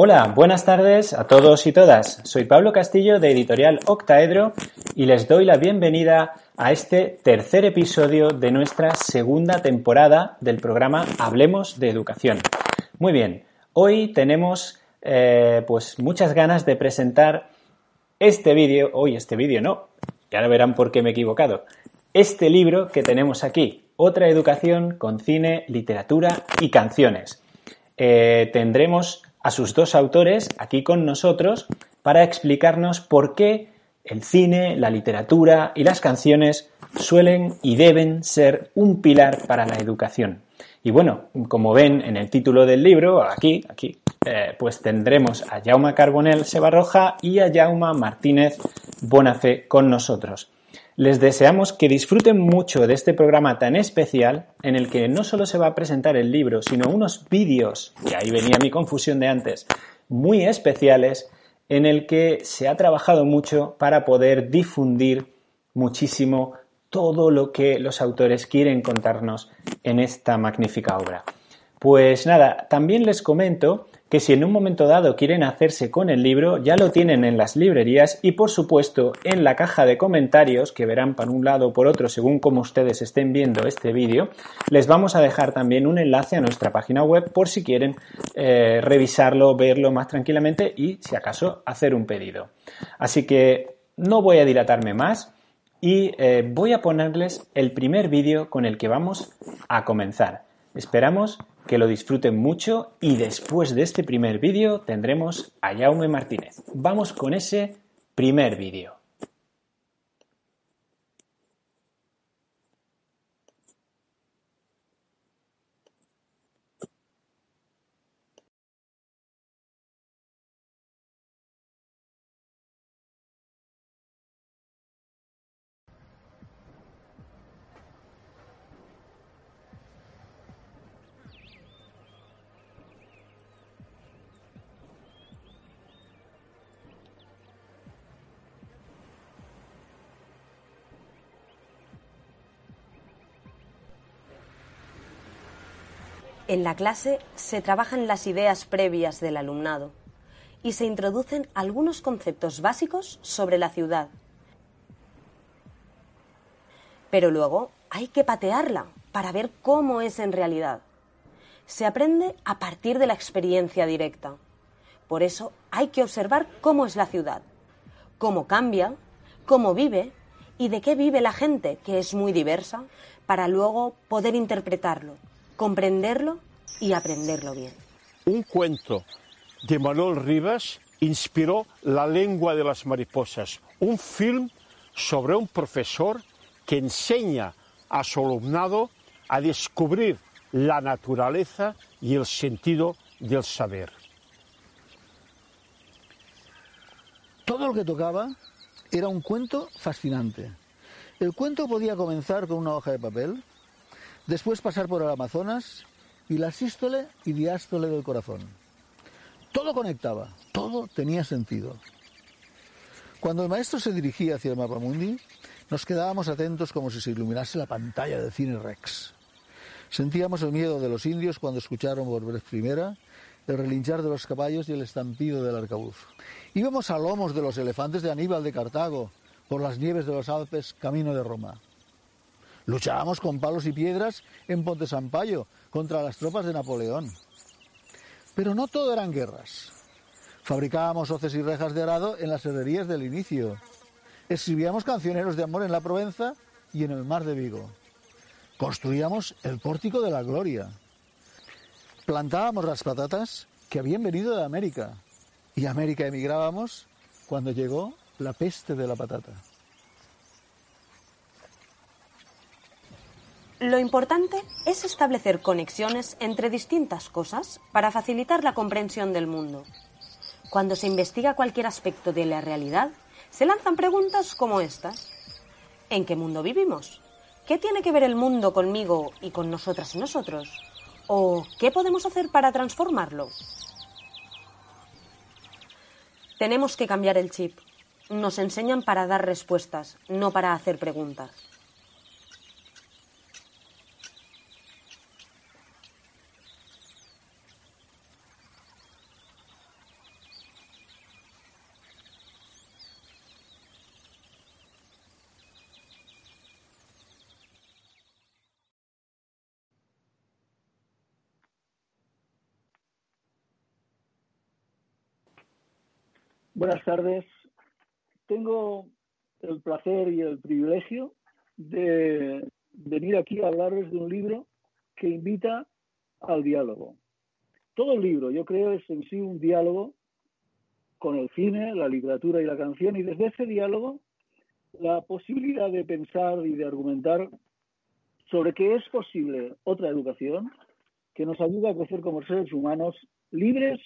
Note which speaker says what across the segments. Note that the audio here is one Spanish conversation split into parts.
Speaker 1: Hola, buenas tardes a todos y todas. Soy Pablo Castillo de Editorial Octaedro y les doy la bienvenida a este tercer episodio de nuestra segunda temporada del programa Hablemos de Educación. Muy bien, hoy tenemos eh, pues muchas ganas de presentar este vídeo, hoy este vídeo no, ya lo verán por qué me he equivocado, este libro que tenemos aquí, Otra Educación con Cine, Literatura y Canciones. Eh, tendremos a sus dos autores aquí con nosotros para explicarnos por qué el cine, la literatura y las canciones suelen y deben ser un pilar para la educación. Y bueno, como ven en el título del libro, aquí, aquí, eh, pues tendremos a Jauma Carbonell Sebarroja y a Jauma Martínez Bonafé con nosotros. Les deseamos que disfruten mucho de este programa tan especial en el que no solo se va a presentar el libro, sino unos vídeos, y ahí venía mi confusión de antes, muy especiales en el que se ha trabajado mucho para poder difundir muchísimo todo lo que los autores quieren contarnos en esta magnífica obra. Pues nada, también les comento que si en un momento dado quieren hacerse con el libro, ya lo tienen en las librerías y por supuesto en la caja de comentarios, que verán por un lado o por otro según como ustedes estén viendo este vídeo, les vamos a dejar también un enlace a nuestra página web por si quieren eh, revisarlo, verlo más tranquilamente y si acaso hacer un pedido. Así que no voy a dilatarme más y eh, voy a ponerles el primer vídeo con el que vamos a comenzar. Esperamos que lo disfruten mucho y después de este primer vídeo tendremos a Jaume Martínez. Vamos con ese primer vídeo.
Speaker 2: En la clase se trabajan las ideas previas del alumnado y se introducen algunos conceptos básicos sobre la ciudad. Pero luego hay que patearla para ver cómo es en realidad. Se aprende a partir de la experiencia directa. Por eso hay que observar cómo es la ciudad, cómo cambia, cómo vive y de qué vive la gente, que es muy diversa, para luego poder interpretarlo comprenderlo y aprenderlo bien.
Speaker 3: Un cuento de Manuel Rivas inspiró La lengua de las mariposas, un film sobre un profesor que enseña a su alumnado a descubrir la naturaleza y el sentido del saber.
Speaker 4: Todo lo que tocaba era un cuento fascinante. El cuento podía comenzar con una hoja de papel, después pasar por el Amazonas y la sístole y diástole del corazón. Todo conectaba, todo tenía sentido. Cuando el maestro se dirigía hacia el mapa mundi, nos quedábamos atentos como si se iluminase la pantalla de cine Rex. Sentíamos el miedo de los indios cuando escucharon por vez primera el relinchar de los caballos y el estampido del arcabuz. Íbamos a lomos de los elefantes de Aníbal de Cartago, por las nieves de los Alpes, camino de Roma. Luchábamos con palos y piedras en Ponte Sampaio contra las tropas de Napoleón. Pero no todo eran guerras. Fabricábamos hoces y rejas de arado en las herrerías del inicio. Escribíamos cancioneros de amor en la Provenza y en el mar de Vigo. Construíamos el pórtico de la gloria. Plantábamos las patatas que habían venido de América. Y a América emigrábamos cuando llegó la peste de la patata.
Speaker 2: Lo importante es establecer conexiones entre distintas cosas para facilitar la comprensión del mundo. Cuando se investiga cualquier aspecto de la realidad, se lanzan preguntas como estas. ¿En qué mundo vivimos? ¿Qué tiene que ver el mundo conmigo y con nosotras y nosotros? ¿O qué podemos hacer para transformarlo? Tenemos que cambiar el chip. Nos enseñan para dar respuestas, no para hacer preguntas.
Speaker 5: Buenas tardes. Tengo el placer y el privilegio de venir aquí a hablarles de un libro que invita al diálogo. Todo el libro, yo creo, es en sí un diálogo con el cine, la literatura y la canción, y desde ese diálogo la posibilidad de pensar y de argumentar sobre que es posible otra educación que nos ayude a crecer como seres humanos libres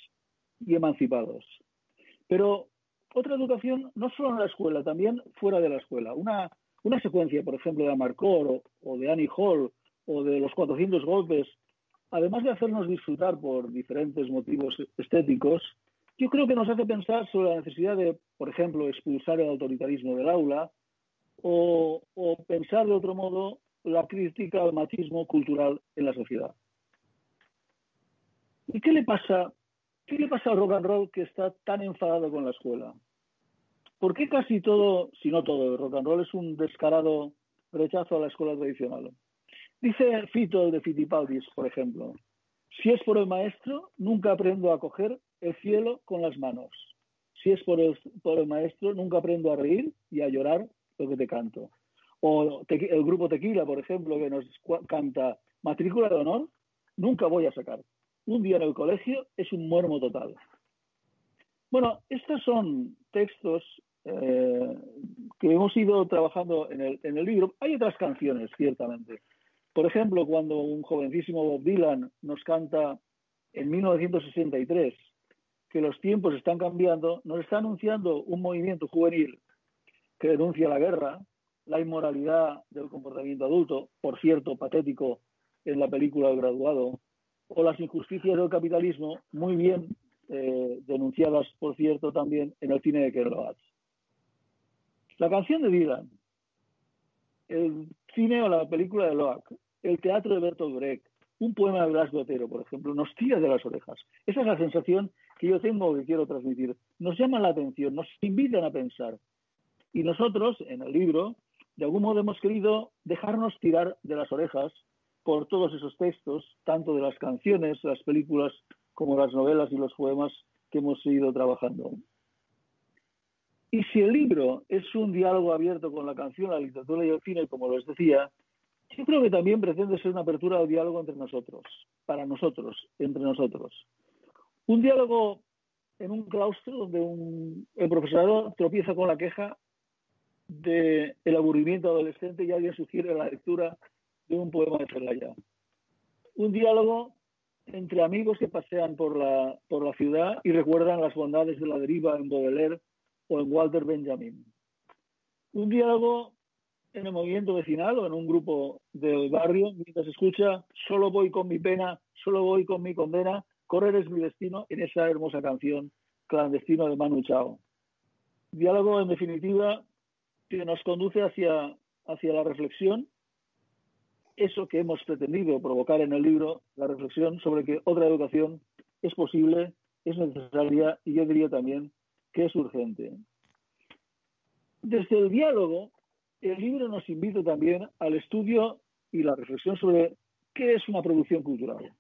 Speaker 5: y emancipados. Pero otra educación no solo en la escuela, también fuera de la escuela. Una, secuencia, por ejemplo, de Amarcord o, de Annie Hall o de los 400 golpes, además de hacernos disfrutar por diferentes motivos estéticos, yo creo que nos hace pensar sobre la necesidad de, por ejemplo, expulsar el autoritarismo del aula o, o pensar de otro modo la crítica al machismo cultural en la sociedad. ¿Y qué le pasa? ¿Qué le pasa al rock and roll que está tan enfadado con la escuela? ¿Por qué casi todo, si no todo, el rock and roll es un descarado rechazo a la escuela tradicional? Dice Fito, de Fitipaldis, por ejemplo, si es por el maestro, nunca aprendo a coger el cielo con las manos. Si es por el, maestro, nunca aprendo a reír y a llorar lo que te canto. O el grupo Tequila, por ejemplo, que nos canta Matrícula de Honor, nunca voy a sacar. Un día en el colegio es un muermo total. Bueno, estos son textos eh, que hemos ido trabajando en el, en el libro. Hay otras canciones, ciertamente. Por ejemplo, cuando un jovencísimo Bob Dylan nos canta en 1963 que los tiempos están cambiando, nos está anunciando un movimiento juvenil que denuncia la guerra, la inmoralidad del comportamiento adulto, por cierto, patético en la película El graduado, o las injusticias del capitalismo, muy bien eh, denunciadas, por cierto, también en el cine de Ken Loach. La canción de Dylan, el cine o la película de Loach, el teatro de Bertolt Brecht, un poema de Blas de Otero, por ejemplo, nos tira de las orejas. Esa es la sensación que yo tengo que quiero transmitir. Nos llaman la atención, nos invitan a pensar. Y nosotros, en el libro, de algún modo hemos querido dejarnos tirar de las orejas por todos esos textos, tanto de las canciones, las películas, como las novelas y los poemas que hemos ido trabajando. Y si el libro es un diálogo abierto con la canción, la literatura y el cine, como les decía, yo creo que también pretende ser una apertura al diálogo entre nosotros, para nosotros, entre nosotros. Un diálogo en un claustro donde un, el profesorado tropieza con la queja del el aburrimiento adolescente y alguien sugiere la lectura un poema de Celaya. Un diálogo entre amigos que pasean por la, por la ciudad y recuerdan las bondades de la deriva en Baudelaire o en Walter Benjamin. Un diálogo en el movimiento vecinal o en un grupo del barrio, mientras escucha Solo voy con mi pena, solo voy con mi condena, correr es mi destino, en esa hermosa canción clandestino de Manu Chao. Diálogo, en definitiva, que nos conduce hacia, hacia la reflexión, eso que hemos pretendido provocar en el libro, la reflexión sobre que otra educación es posible, es necesaria y yo diría también que es urgente. Desde el diálogo el libro nos invita también al estudio y la reflexión sobre qué es una producción cultural.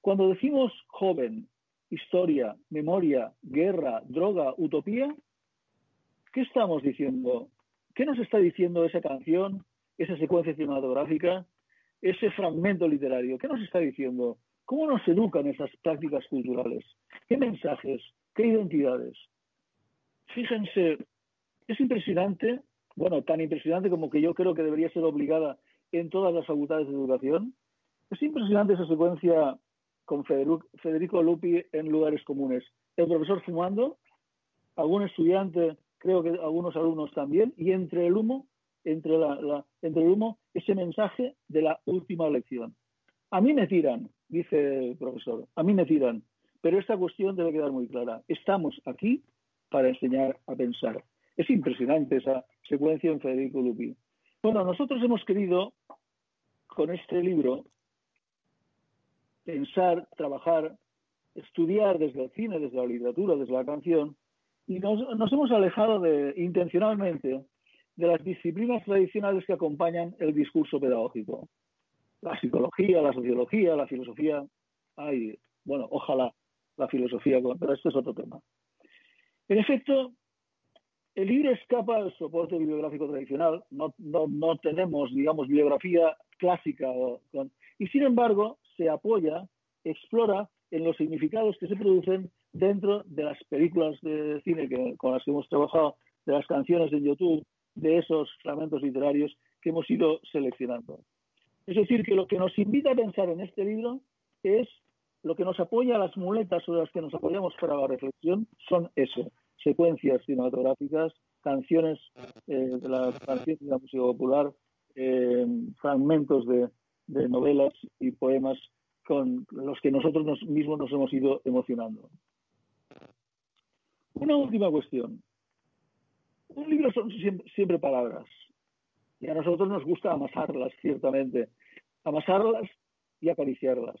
Speaker 5: Cuando decimos joven, historia, memoria, guerra, droga, utopía, ¿qué estamos diciendo? ¿Qué nos está diciendo esa canción, esa secuencia cinematográfica, ese fragmento literario? ¿Qué nos está diciendo? ¿Cómo nos educan esas prácticas culturales? ¿Qué mensajes? ¿Qué identidades? Fíjense, es impresionante bueno, tan impresionante como que yo creo que debería ser obligada en todas las facultades de educación. Es impresionante esa secuencia con Federico Lupi en lugares comunes. El profesor fumando, algún estudiante, creo que algunos alumnos también, y entre el humo, entre, la, el humo, ese mensaje de la última lección. A mí me tiran, dice el profesor, a mí me tiran, pero esta cuestión debe quedar muy clara. Estamos aquí para enseñar a pensar. Es impresionante esa secuencia en Federico Lupi. Bueno, nosotros hemos querido, con este libro, pensar, trabajar, estudiar desde el cine, desde la literatura, desde la canción, y nos, nos hemos alejado de, intencionalmente de las disciplinas tradicionales que acompañan el discurso pedagógico. La psicología, la sociología, la filosofía. Ay, bueno, ojalá la filosofía, pero este es otro tema. En efecto, El libro escapa al soporte bibliográfico tradicional, no, no, tenemos, digamos, bibliografía clásica, y sin embargo se apoya, explora en los significados que se producen dentro de las películas de cine que, con las que hemos trabajado, de las canciones en YouTube, de esos fragmentos literarios que hemos ido seleccionando. Es decir, que lo que nos invita a pensar en este libro es lo que nos apoya, las muletas sobre las que nos apoyamos para la reflexión son eso, secuencias cinematográficas, canciones eh, de la canción de la música popular, eh, fragmentos de, novelas y poemas con los que nosotros mismos nos hemos ido emocionando. Una última cuestión. Un libro son siempre, palabras. Y a nosotros nos gusta amasarlas, ciertamente. Amasarlas y acariciarlas.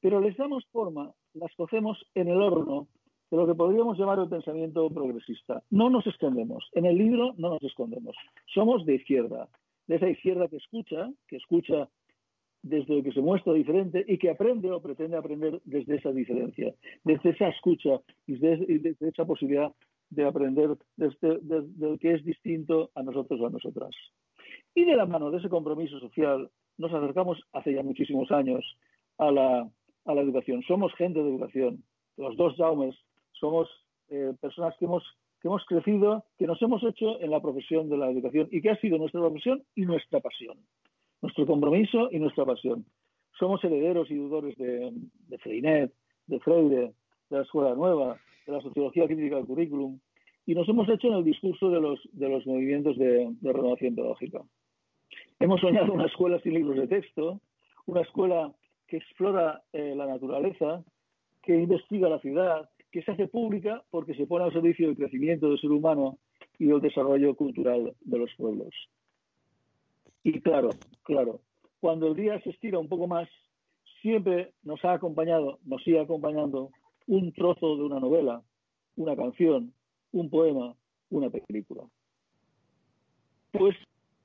Speaker 5: Pero les damos forma, las cocemos en el horno de lo que podríamos llamar el pensamiento progresista. No nos escondemos. En el libro no nos escondemos. Somos de izquierda. De esa izquierda que escucha, que escucha desde que se muestra diferente y que aprende o pretende aprender desde esa diferencia, desde esa escucha y desde, esa posibilidad de aprender desde, desde, que es distinto a nosotros o a nosotras. Y de la mano de ese compromiso social nos acercamos hace ya muchísimos años a la, a la educación. Somos gente de educación. Los dos Jaumes somos eh, personas que hemos, que hemos crecido, que nos hemos hecho en la profesión de la educación y que ha sido nuestra profesión y nuestra pasión. Nuestro compromiso y nuestra pasión. Somos herederos y deudores de, de Freinet, de Freire, de la Escuela Nueva, de la Sociología Crítica del Currículum, y nos hemos hecho en el discurso de los, de los movimientos de, renovación pedagógica. Hemos soñado una escuela sin libros de texto, una escuela que explora eh, la naturaleza, que investiga la ciudad, que se hace pública porque se pone al servicio del crecimiento del ser humano y del desarrollo cultural de los pueblos. Y claro, claro, cuando el día se estira un poco más, siempre nos ha acompañado, nos sigue acompañando un trozo de una novela, una canción, un poema, una película. Pues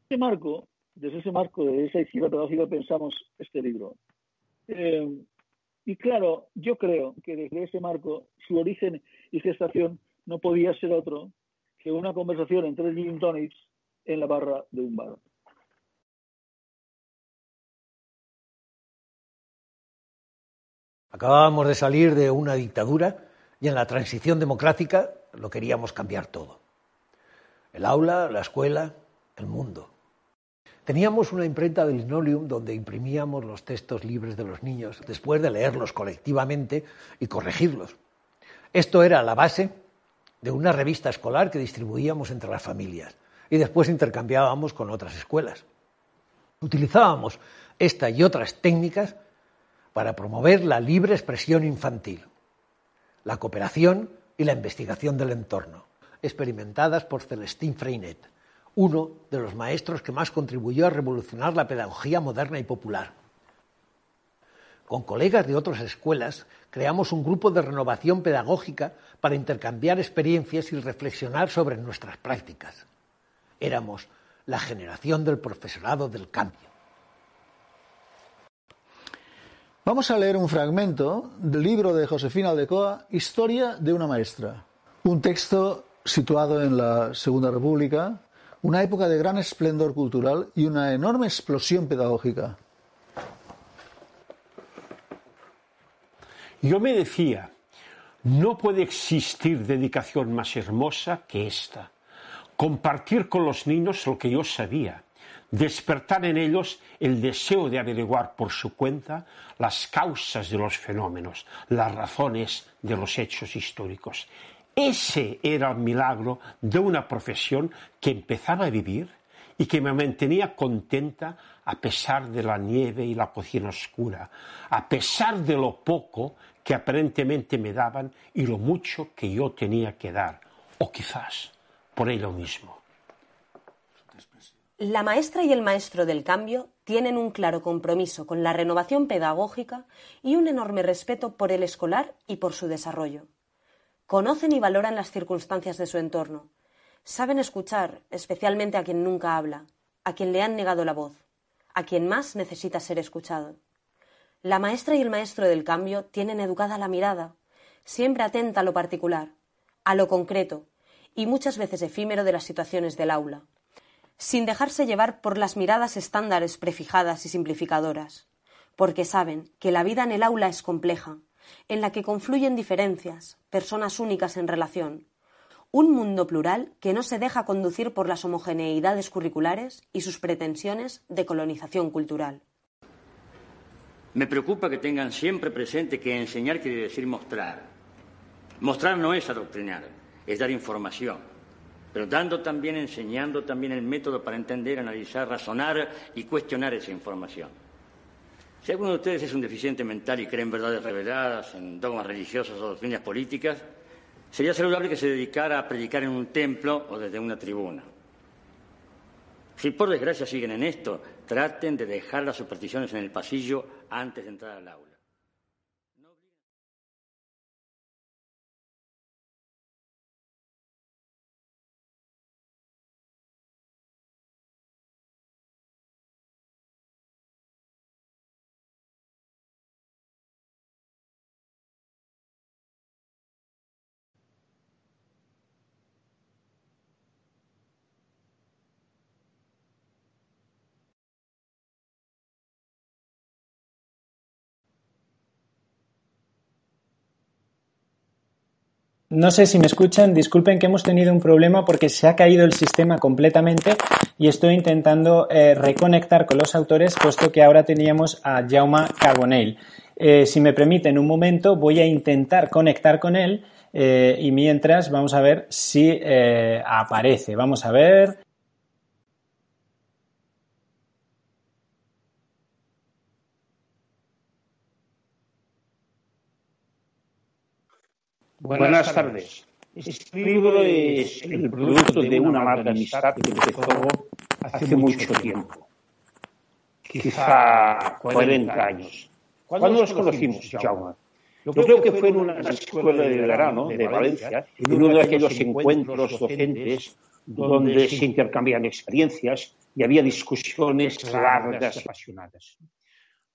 Speaker 5: ese marco, desde ese marco, de esa izquierda pedagógica pensamos este libro. Eh, y claro, yo creo que desde ese marco su origen y gestación no podía ser otro que una conversación entre gin tonics en la barra de un bar.
Speaker 6: Acabábamos de salir de una dictadura y en la transición democrática lo queríamos cambiar todo. El aula, la escuela, el mundo. Teníamos una imprenta de linoleum donde imprimíamos los textos libres de los niños después de leerlos colectivamente y corregirlos. Esto era la base de una revista escolar que distribuíamos entre las familias y después intercambiábamos con otras escuelas. Utilizábamos esta y otras técnicas para promover la libre expresión infantil, la cooperación y la investigación del entorno, experimentadas por Celestín Freinet, uno de los maestros que más contribuyó a revolucionar la pedagogía moderna y popular. Con colegas de otras escuelas creamos un grupo de renovación pedagógica para intercambiar experiencias y reflexionar sobre nuestras prácticas. Éramos la generación del profesorado del cambio.
Speaker 4: Vamos a leer un fragmento del libro de Josefina Aldecoa, Historia de una maestra. Un texto situado en la Segunda República, una época de gran esplendor cultural y una enorme explosión pedagógica.
Speaker 3: Yo me decía, no puede existir dedicación más hermosa que esta. Compartir con los niños lo que yo sabía, despertar en ellos el deseo de averiguar por su cuenta las causas de los fenómenos, las razones de los hechos históricos. Ese era el milagro de una profesión que empezaba a vivir y que me mantenía contenta a pesar de la nieve y la cocina oscura, a pesar de lo poco que aparentemente me daban y lo mucho que yo tenía que dar, o quizás por ello mismo.
Speaker 2: La maestra y el maestro del cambio tienen un claro compromiso con la renovación pedagógica y un enorme respeto por el escolar y por su desarrollo. Conocen y valoran las circunstancias de su entorno. Saben escuchar, especialmente a quien nunca habla, a quien le han negado la voz, a quien más necesita ser escuchado. La maestra y el maestro del cambio tienen educada la mirada, siempre atenta a lo particular, a lo concreto, y muchas veces efímero de las situaciones del aula, sin dejarse llevar por las miradas estándares prefijadas y simplificadoras, porque saben que la vida en el aula es compleja, en la que confluyen diferencias, personas únicas en relación, un mundo plural que no se deja conducir por las homogeneidades curriculares y sus pretensiones de colonización cultural.
Speaker 7: Me preocupa que tengan siempre presente que enseñar quiere decir mostrar. Mostrar no es adoctrinar, es dar información, pero dando también, enseñando también el método para entender, analizar, razonar y cuestionar esa información. Si alguno de ustedes es un deficiente mental y cree en verdades reveladas, en dogmas religiosos o doctrinas políticas, sería saludable que se dedicara a predicar en un templo o desde una tribuna. Si por desgracia siguen en esto, traten de dejar las supersticiones en el pasillo antes de entrar al aula.
Speaker 1: No sé si me escuchan, disculpen que hemos tenido un problema porque se ha caído el sistema completamente y estoy intentando eh, reconectar con los autores puesto que ahora teníamos a Jaume Carbonell. Eh, si me permiten un momento voy a intentar conectar con él eh, y mientras vamos a ver si aparece. Vamos a ver.
Speaker 8: Buenas tardes. Este libro es el producto de una larga amistad que empezó hace mucho tiempo, quizá 40 años. ¿Cuándo nos conocimos, Jaume? Yo creo que fue en una escuela de verano de Valencia, en uno de aquellos encuentros docentes donde se intercambiaban experiencias y había discusiones largas, apasionadas,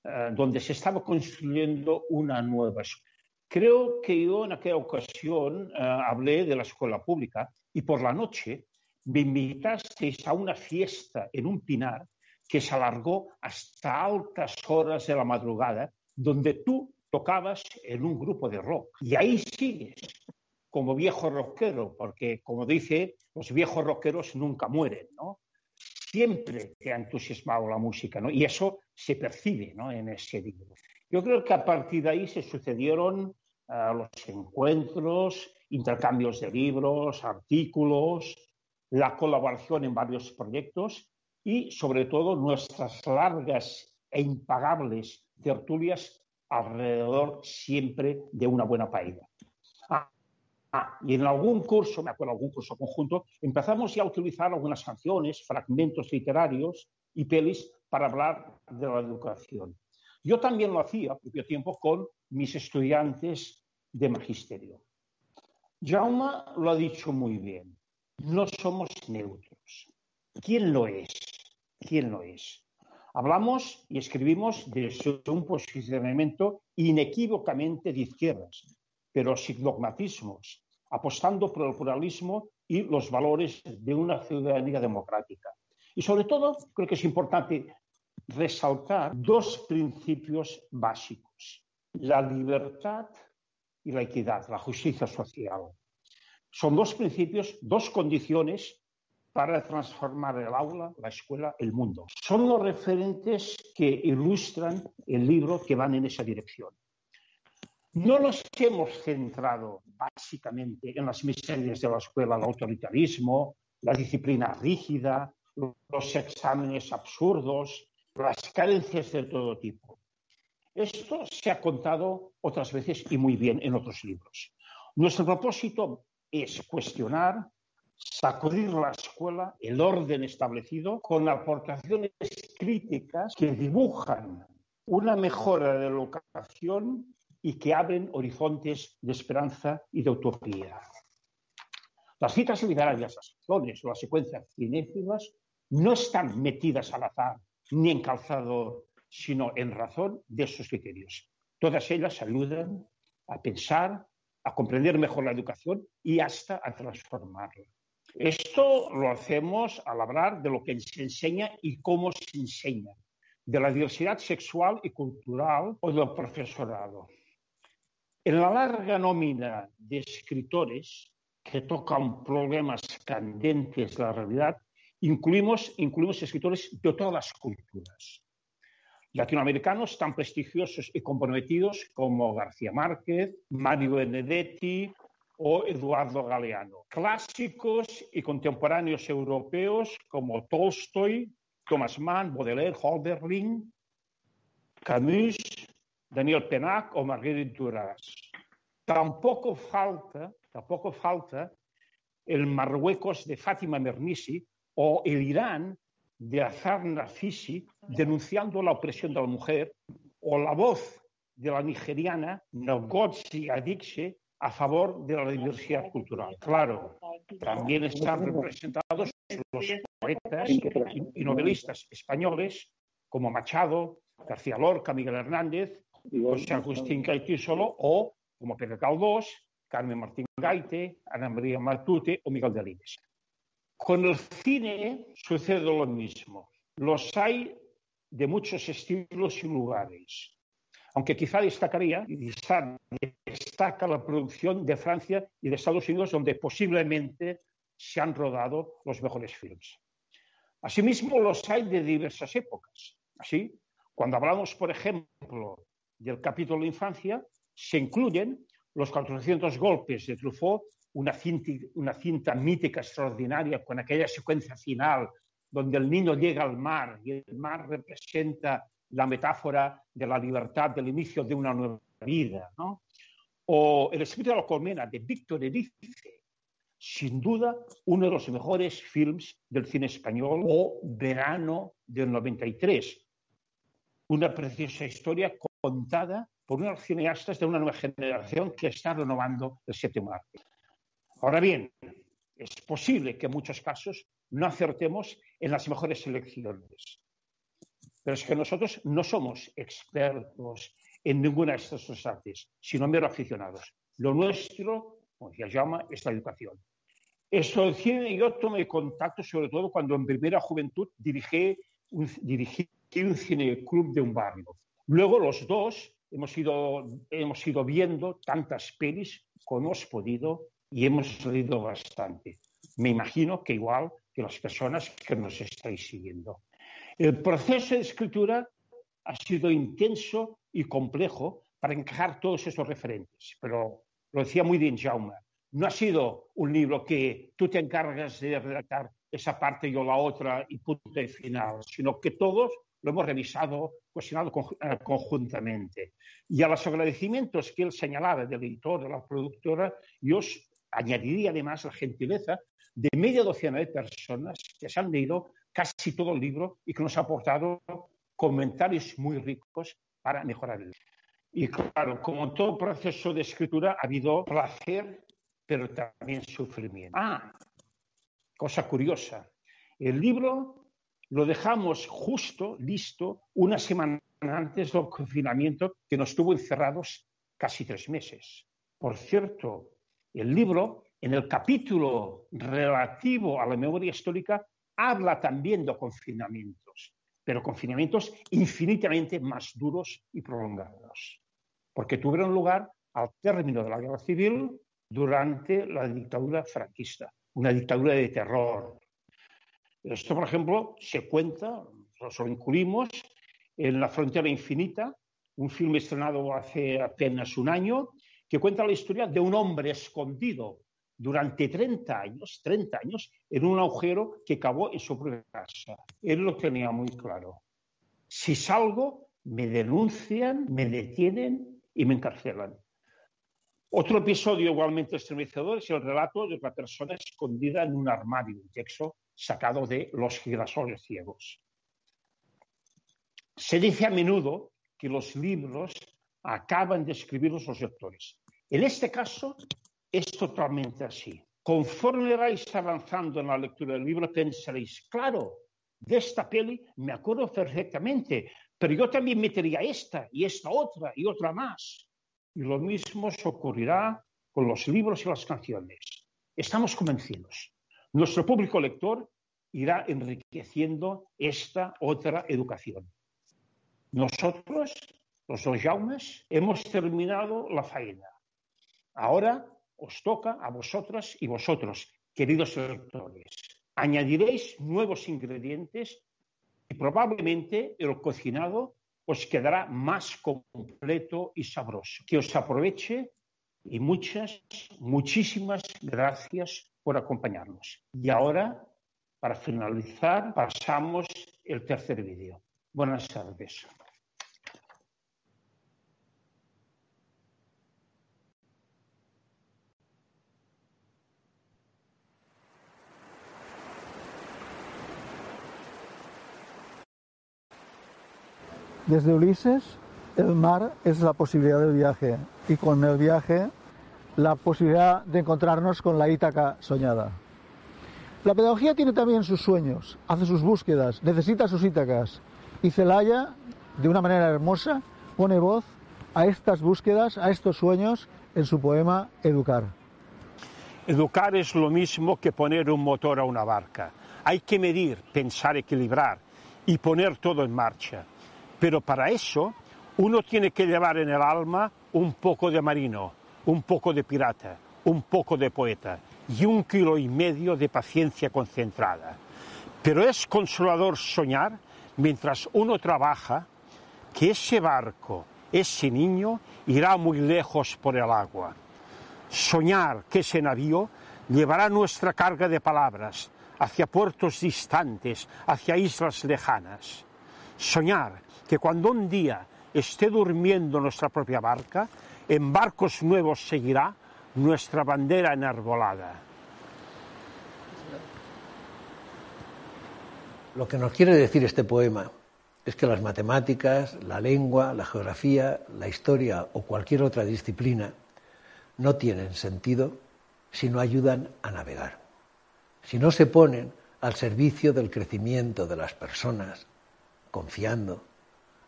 Speaker 8: eh, donde se estaba construyendo una nueva escuela. Creo que yo en aquella ocasión eh, hablé de la escuela pública y por la noche me invitasteis a una fiesta en un pinar que se alargó hasta altas horas de la madrugada, donde tú tocabas en un grupo de rock. Y ahí sigues como viejo rockero, porque como dice, los viejos rockeros nunca mueren, ¿no? Siempre te ha entusiasmado la música, ¿no? Y eso se percibe, ¿no? En ese libro. Yo creo que a partir de ahí se sucedieron uh, los encuentros, intercambios de libros, artículos, la colaboración en varios proyectos y, sobre todo, nuestras largas e impagables tertulias alrededor siempre de una buena paella. Ah, ah, y en algún curso, me acuerdo, algún curso conjunto, empezamos ya a utilizar algunas canciones, fragmentos literarios y pelis para hablar de la educación. Yo también lo hacía a propio tiempo con mis estudiantes de magisterio. Jaume lo ha dicho muy bien. No somos neutros. ¿Quién lo es? ¿Quién lo es? Hablamos y escribimos desde un posicionamiento inequívocamente de izquierdas, pero sin dogmatismos, apostando por el pluralismo y los valores de una ciudadanía democrática. Y sobre todo, creo que es importante resaltar dos principios básicos, la libertad y la equidad, la justicia social. Son dos principios, dos condiciones para transformar el aula, la escuela, el mundo. Son los referentes que ilustran el libro que van en esa dirección. No nos hemos centrado básicamente en las miserias de la escuela, el autoritarismo, la disciplina rígida, los exámenes absurdos, las carencias de todo tipo. Esto se ha contado otras veces y muy bien en otros libros. Nuestro propósito es cuestionar, sacudir la escuela, el orden establecido, con aportaciones críticas que dibujan una mejora de la educación y que abren horizontes de esperanza y de utopía. Las citas literarias, las acciones o las secuencias cinéfilas no están metidas al azar ni en calzado, sino en razón de esos criterios. Todas ellas ayudan a pensar, a comprender mejor la educación y hasta a transformarla. Esto lo hacemos al hablar de lo que se enseña y cómo se enseña, de la diversidad sexual y cultural o del profesorado. En la larga nómina de escritores que tocan problemas candentes de la realidad, incluimos, escritores de todas las culturas. Latinoamericanos tan prestigiosos y comprometidos como García Márquez, Mario Benedetti o Eduardo Galeano. Clásicos y contemporáneos europeos como Tolstoy, Thomas Mann, Baudelaire, Holderlin, Camus, Daniel Penac o Marguerite Duras. Tampoco falta, tampoco falta el Marruecos de Fátima Mernissi o el Irán de Azar Nafisi denunciando la opresión de la mujer, o la voz de la nigeriana Ngozi Adichie a favor de la diversidad cultural. Claro, también están representados los poetas y novelistas españoles como Machado, García Lorca, Miguel Hernández, José Agustín Solo o como Pedro Caldós, Carmen Martín Gaite, Ana María Matute o Miguel Delibes. Con el cine sucede lo mismo. Los hay de muchos estilos y lugares. Aunque quizá destacaría, y destaca la producción de Francia y de Estados Unidos, donde posiblemente se han rodado los mejores films. Asimismo, los hay de diversas épocas. Así, cuando hablamos, por ejemplo, del capítulo de infancia, se incluyen los 400 golpes de Truffaut una cinta, una cinta mítica extraordinaria con aquella secuencia final donde el niño llega al mar y el mar representa la metáfora de la libertad del inicio de una nueva vida. O El espíritu de la colmena de Víctor Erice, sin duda uno de los mejores films del cine español, o Verano del 93, una preciosa historia contada por unos cineastas de una nueva generación que está renovando el séptimo arte. Ahora bien, es posible que en muchos casos no acertemos en las mejores selecciones. Pero es que nosotros no somos expertos en ninguna de estas dos artes, sino mero aficionados. Lo nuestro, como decía llama, es la educación. Esto cine yo tomé contacto sobre todo cuando en primera juventud dirigí un, dirigí un cineclub de un barrio. Luego los dos hemos ido, hemos ido viendo tantas pelis como hemos podido y hemos leído bastante. Me imagino que igual que las personas que nos estáis siguiendo. El proceso de escritura ha sido intenso y complejo para encajar todos esos referentes, pero lo decía muy bien Jaume, no ha sido un libro que tú te encargas de redactar esa parte yo la otra y punto y final, sino que todos lo hemos revisado, cuestionado eh, conjuntamente. Y a los agradecimientos que él señalaba del editor, de la productora, yo añadiría además la gentileza de media docena de personas que se han leído casi todo el libro y que nos ha aportado comentarios muy ricos para mejorar el libro. Y claro, como todo proceso de escritura ha habido placer, pero también sufrimiento. Ah, cosa curiosa. El libro lo dejamos justo, listo, una semana antes del confinamiento que nos tuvo encerrados casi tres meses. Por cierto, el libro, en el capítulo relativo a la memoria histórica, habla también de confinamientos, pero confinamientos infinitamente más duros y prolongados, porque tuvieron lugar al término de la guerra civil durante la dictadura franquista, una dictadura de terror. Esto, por ejemplo, se cuenta, lo incluimos, en La frontera infinita, un filme estrenado hace apenas un año, que cuenta la historia de un hombre escondido durante 30 años, 30 años, en un agujero que cavó en su propia casa. Él lo tenía muy claro. Si salgo, me denuncian, me detienen y me encarcelan. Otro episodio igualmente estremecedor es el relato de una persona escondida en un armario, un texto sacado de Los girasoles ciegos. Se dice a menudo que los libros acaban de escribirlos los lectores. En este caso es totalmente así. Conforme vais avanzando en la lectura del libro, pensaréis, claro, de esta peli me acuerdo perfectamente, pero yo también metería esta y esta otra y otra más. Y lo mismo se ocurrirá con los libros y las canciones. Estamos convencidos. Nuestro público lector irá enriqueciendo esta otra educación. Nosotros, los dos Jaumes, hemos terminado la faena. Ahora os toca a vosotras y vosotros, queridos lectores. Añadiréis nuevos ingredientes y probablemente el cocinado os quedará más completo y sabroso. Que os aproveche y muchas, muchísimas gracias por acompañarnos. Y ahora, para finalizar, pasamos el tercer vídeo. Buenas tardes.
Speaker 4: Desde Ulises, el mar es la posibilidad del viaje y con el viaje la posibilidad de encontrarnos con la Ítaca soñada. La pedagogía tiene también sus sueños, hace sus búsquedas, necesita sus Ítacas y Celaya, de una manera hermosa, pone voz a estas búsquedas, a estos sueños en su poema Educar.
Speaker 3: Educar es lo mismo que poner un motor a una barca. Hay que medir, pensar, equilibrar y poner todo en marcha. Pero para eso uno tiene que llevar en el alma un poco de marino, un poco de pirata, un poco de poeta y un kilo y medio de paciencia concentrada. Pero es consolador soñar mientras uno trabaja que ese barco, ese niño, irá muy lejos por el agua. Soñar que ese navío llevará nuestra carga de palabras hacia puertos distantes, hacia islas lejanas. Soñar que cuando un día esté durmiendo nuestra propia barca, en barcos nuevos seguirá nuestra bandera enarbolada.
Speaker 6: Lo que nos quiere decir este poema es que las matemáticas, la lengua, la geografía, la historia o cualquier otra disciplina no tienen sentido si no ayudan a navegar, si no se ponen al servicio del crecimiento de las personas, confiando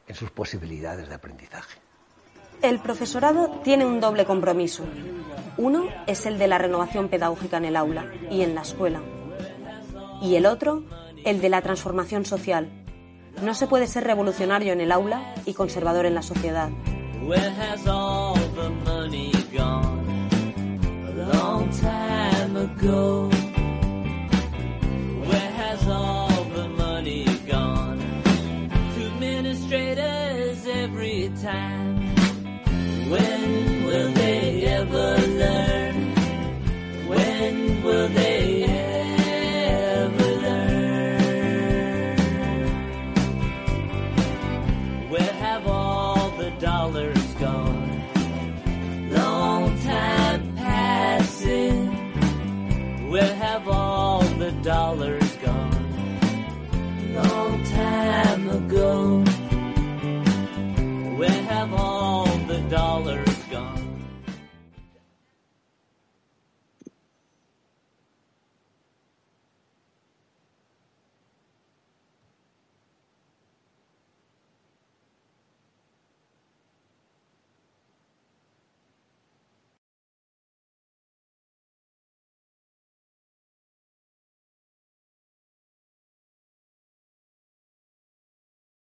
Speaker 6: en sus posibilidades de aprendizaje.
Speaker 2: El profesorado tiene un doble compromiso. Uno es el de la renovación pedagógica en el aula y en la escuela. Y el otro, el de la transformación social. No se puede ser revolucionario en el aula y conservador en la sociedad.